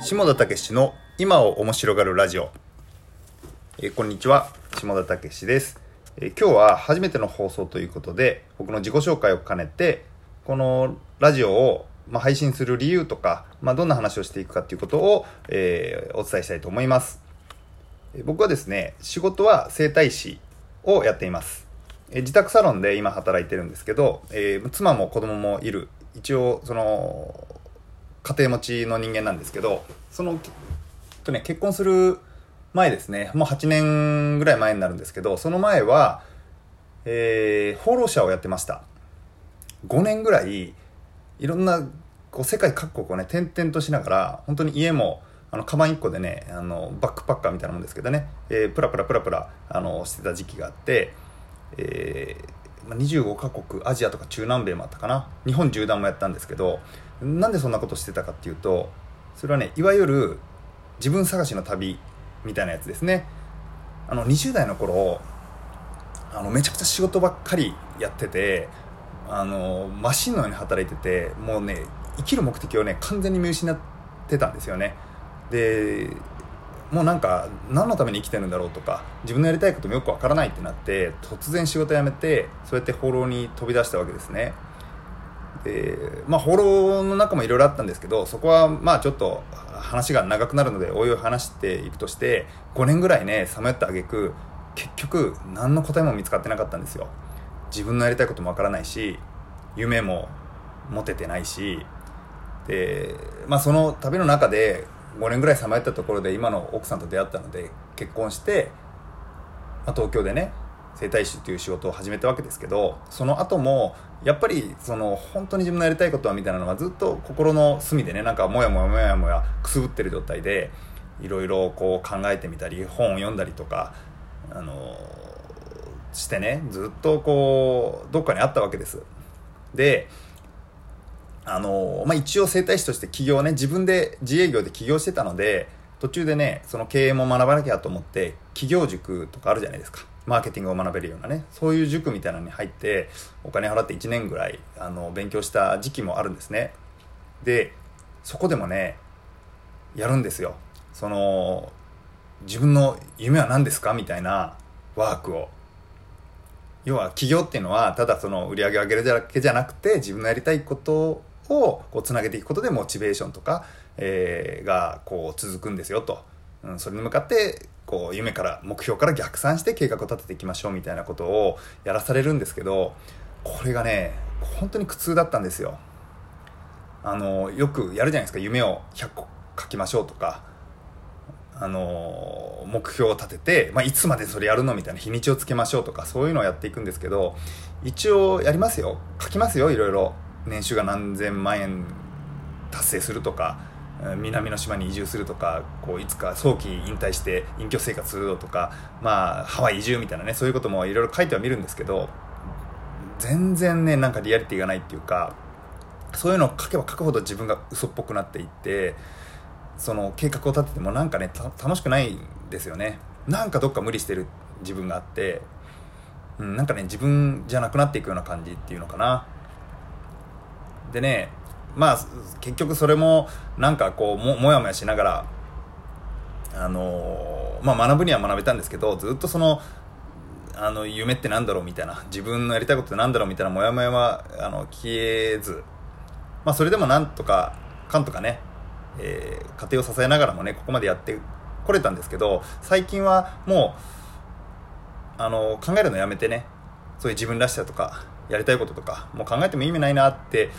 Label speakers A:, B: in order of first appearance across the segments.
A: 下田武史の今を面白がるラジオ、えこんにちは。下田武史です、え今日は初めての放送ということで僕の自己紹介を兼ねてこのラジオを、まあ、配信する理由とか、まあ、どんな話をしていくかということを、えーお伝えしたいと思います。僕はですね仕事は整体師をやっています。え自宅サロンで今働いてるんですけど、えー妻も子供もいる。一応その家庭持ちの人間なんですけどそのとね結婚する前ですね。もう8年ぐらい前になるんですけどその前は、えー放浪者をやってました。5年ぐらいいろんなこう世界各国をね転々としながら本当に家もあのカバン1個でねあのバックパッカーみたいなもんですけどね、えープラプラプラプラあのしてた時期があって、えー25カ国アジアとか中南米もあったかな。日本縦断もやったんですけどなんでそんなことしてたかっていうとそれはねいわゆる自分探しの旅みたいなやつですね。あの20代の頃あのめちゃくちゃ仕事ばっかりやっててあのマシンのように働いててもうね生きる目的をね完全に見失ってたんですよね。でもうなんか何のために生きてるんだろうとか自分のやりたいこともよくわからないってなって突然仕事辞めてそうやって放浪に飛び出したわけですね。でまあ放浪の中もいろいろあったんですけどそこはまあちょっと話が長くなるのでおいおい話していくとして5年ぐらいねさまよった挙句結局何の答えも見つかってなかったんですよ。自分のやりたいこともわからないし夢も持ててないし。でまあその旅の中で5年ぐらいさまよったところで今の奥さんと出会ったので結婚して、まあ、東京でね整体師っていう仕事を始めたわけですけどその後もやっぱりその本当に自分のやりたいことはみたいなのはずっと心の隅でねなんかモヤモヤモヤモヤくすぶってる状態でいろいろこう考えてみたり本を読んだりとかあのしてねずっとこうどっかにあったわけです。であのまあ、一応整体師として起業ね自分で自営業で起業してたので途中でねその経営も学ばなきゃと思って起業塾とかあるじゃないですか。マーケティングを学べるようなね。そういう塾みたいなのに入ってお金払って1年ぐらいあの勉強した時期もあるんですね。でそこでもねやるんですよ。その自分の夢は何ですか？みたいなワークを。要は起業っていうのはただその売り上げを上げるだけじゃなくて自分のやりたいことをこうつなげていくことでモチベーションとか、えーがこう続くんですよと、うん、それに向かってこう夢から目標から逆算して計画を立てていきましょうみたいなことをやらされるんですけどこれがね本当に苦痛だったんですよ。あのよくやるじゃないですか。夢を100個書きましょうとか。あの目標を立てて、まあ、いつまでそれやるのみたいな日にちをつけましょうとかそういうのをやっていくんですけど一応やりますよ。書きますよいろいろ。年収が何千万円達成するとか南の島に移住するとかこういつか早期引退して隠居生活するとか、まあ、ハワイ移住みたいなねそういうこともいろいろ書いてはみるんですけど全然ねなんかリアリティがないっていうかそういうのを書けば書くほど自分が嘘っぽくなっていってその計画を立ててもなんかね楽しくないんですよね。なんかどっか無理してる自分があって、うん、なんかね自分じゃなくなっていくような感じっていうのかな。でねまあ結局それもなんかこうももやもやしながらあのまあ学ぶには学べたんですけどずっとそのあの夢ってなんだろうみたいな自分のやりたいことってなんだろうみたいなモヤモヤはあの消えずまあそれでもなんとかかんとかね、えー家庭を支えながらもねここまでやってこれたんですけど最近はもうあの考えるのやめてねそういう自分らしさとかやりたいこととかもう考えても意味ないなって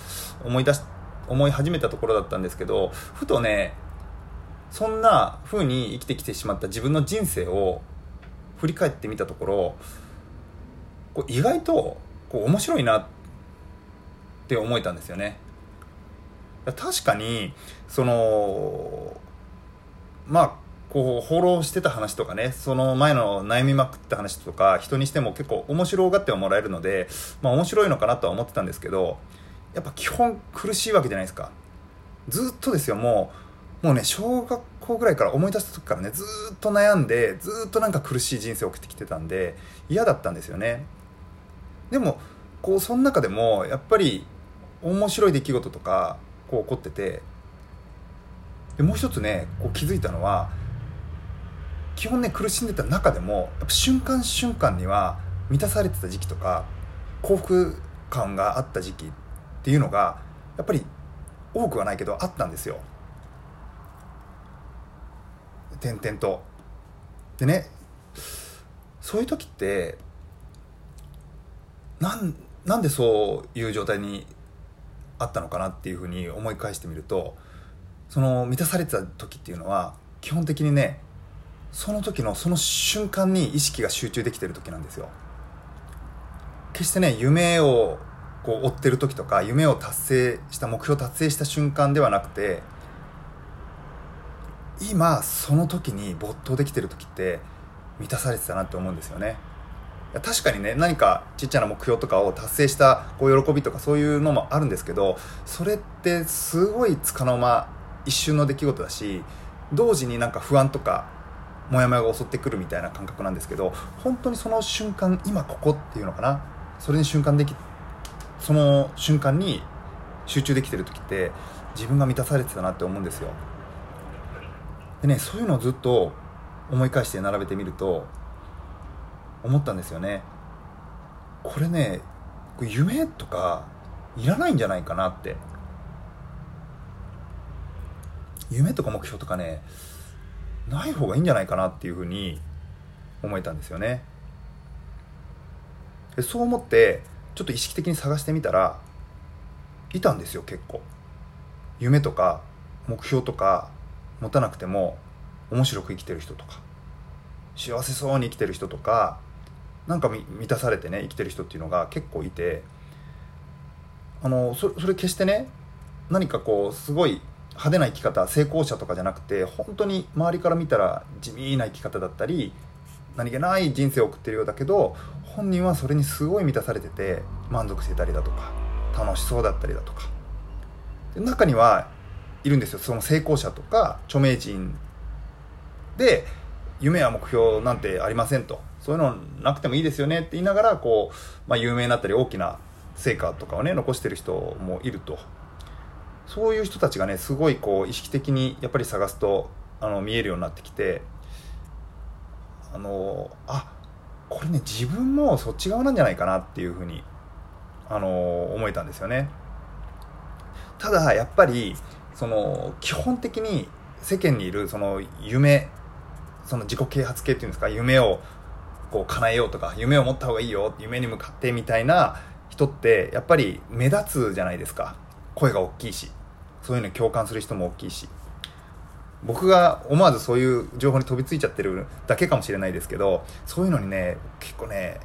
A: 思い出し思い始めたところだったんですけどふとねそんな風に生きてきてしまった自分の人生を振り返ってみたところこう意外とこう面白いなって思えたんですよね。確かにそのまあこう放浪してた話とかねその前の悩みまくった話とか人にしても結構面白がってはもらえるのでまあ面白いのかなとは思ってたんですけどやっぱ基本苦しいわけじゃないですか。ずっとですよもうもうね小学校ぐらいから思い出した時からねずっと悩んでずっとなんか苦しい人生を送ってきてたんで嫌だったんですよね。でもこうその中でもやっぱり面白い出来事とかこう起こっててでもう一つねこう気づいたのは基本ね苦しんでた中でもやっぱ瞬間瞬間には満たされてた時期とか幸福感があった時期っていうのがやっぱり多くはないけどあったんですよ。点々と。でねそういう時ってなんなんでそういう状態にあったのかなっていうふうに思い返してみるとその満たされてた時っていうのは基本的にねその時のその瞬間に意識が集中できてる時なんですよ。決してね夢をこう追ってる時とか夢を達成した目標達成した瞬間ではなくて今その時に没頭できてる時って満たされてたなって思うんですよね。確かにね何かちっちゃな目標とかを達成したこう喜びとかそういうのもあるんですけどそれってすごいつかの間一瞬の出来事だし同時になんか不安とかモヤモヤが襲ってくるみたいな感覚なんですけど本当にその瞬間今ここっていうのかな？それに瞬間できその瞬間に集中できてる時って自分が満たされてたなって思うんですよ。でねそういうのをずっと思い返して並べてみると思ったんですよね。これね夢とかいらないんじゃないかなって。夢とか目標とかねない方がいいんじゃないかなっていうふうに思えたんですよね。でそう思ってちょっと意識的に探してみたらいたんですよ結構。夢とか目標とか持たなくても面白く生きてる人とか幸せそうに生きてる人とかなんか満たされてね生きてる人っていうのが結構いてあのそそれ決してね何かこうすごい派手な生き方成功者とかじゃなくて本当に周りから見たら地味な生き方だったり何気ない人生を送ってるようだけど本人はそれにすごい満たされてて満足してたりだとか楽しそうだったりだとか。で中にはいるんですよ。その成功者とか著名人で夢や目標なんてありませんと。そういうのなくてもいいですよねって言いながらこう、まあ、有名になったり大きな成果とかをね残してる人もいると。そういう人たちがねすごいこう意識的にやっぱり探すとあの見えるようになってきてあのあこれね自分もそっち側なんじゃないかなっていうふうにあの思えたんですよね。ただやっぱりその基本的に世間にいるその夢その自己啓発系っていうんですか夢をこう叶えようとか夢を持った方がいいよ夢に向かってみたいな人ってやっぱり目立つじゃないですか。声が大きいし。そういうのに共感する人も大きいし僕が思わずそういう情報に飛びついちゃってるだけかもしれないですけどそういうのにね結構ね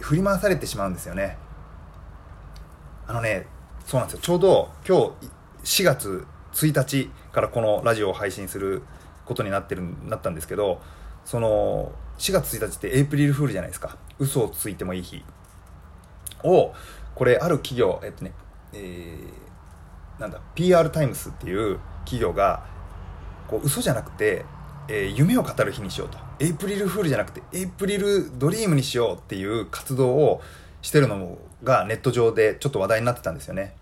A: 振り回されてしまうんですよね。あのねそうなんですよ。ちょうど今日4月1日からこのラジオを配信することになってるなったんですけどその4月1日ってエイプリルフールじゃないですか。嘘をついてもいい日をこれある企業えっとねえー、なんだ PR タイムスっていう企業がこう嘘じゃなくて、えー、夢を語る日にしようと。エイプリルフールじゃなくてエイプリルドリームにしようっていう活動をしてるのがネット上でちょっと話題になってたんですよね。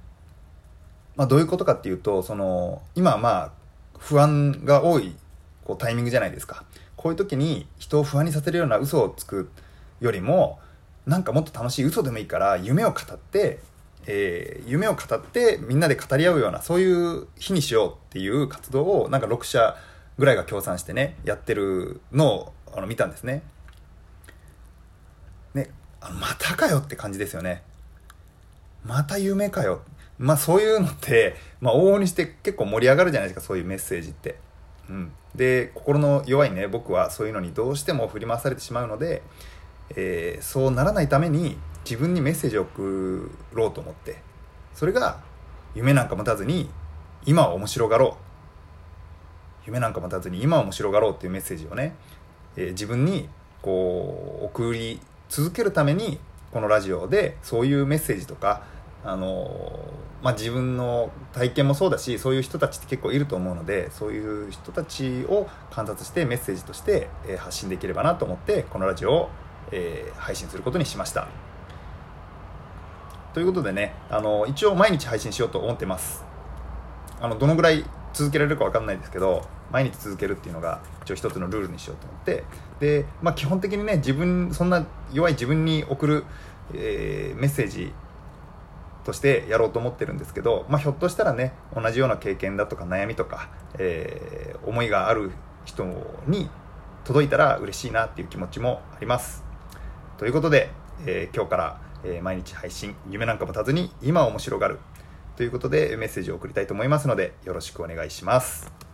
A: まあ、どういうことかっていうとその今まあ不安が多いこうタイミングじゃないですか。こういう時に人を不安にさせるような嘘をつくよりもなんかもっと楽しい嘘でもいいから夢を語って、えー、夢を語ってみんなで語り合うようなそういう日にしようっていう活動をなんか6社ぐらいが協賛してねやってるのをあの見たんですね。ねあまたかよって感じですよね。また夢かよ。まあそういうのって、まあ往々にして結構盛り上がるじゃないですか、そういうメッセージって。うん。で、心の弱いね、僕はそういうのにどうしても振り回されてしまうので、えー、そうならないために自分にメッセージを送ろうと思って、それが夢なんか持たずに今は面白がろう。夢なんか持たずに今は面白がろうっていうメッセージをね、えー、自分にこう送り続けるためにこのラジオでそういうメッセージとかあのまあ、自分の体験もそうだしそういう人たちって結構いると思うのでそういう人たちを観察してメッセージとして、え発信できればなと思ってこのラジオを、えー、配信することにしましたということでねあの一応毎日配信しようと思ってます。あのどのぐらい続けられるか分かんないですけど毎日続けるっていうのが一応一つのルールにしようと思って。で、まあ、基本的にね自分そんな弱い自分に送る、えー、メッセージとしてやろうと思ってるんですけど、まあ、ひょっとしたらね同じような経験だとか悩みとか、えー、思いがある人に届いたら嬉しいなっていう気持ちもあります。ということで、えー、今日から、え毎日配信夢なんか持たずに今面白がるということでメッセージを送りたいと思いますのでよろしくお願いします。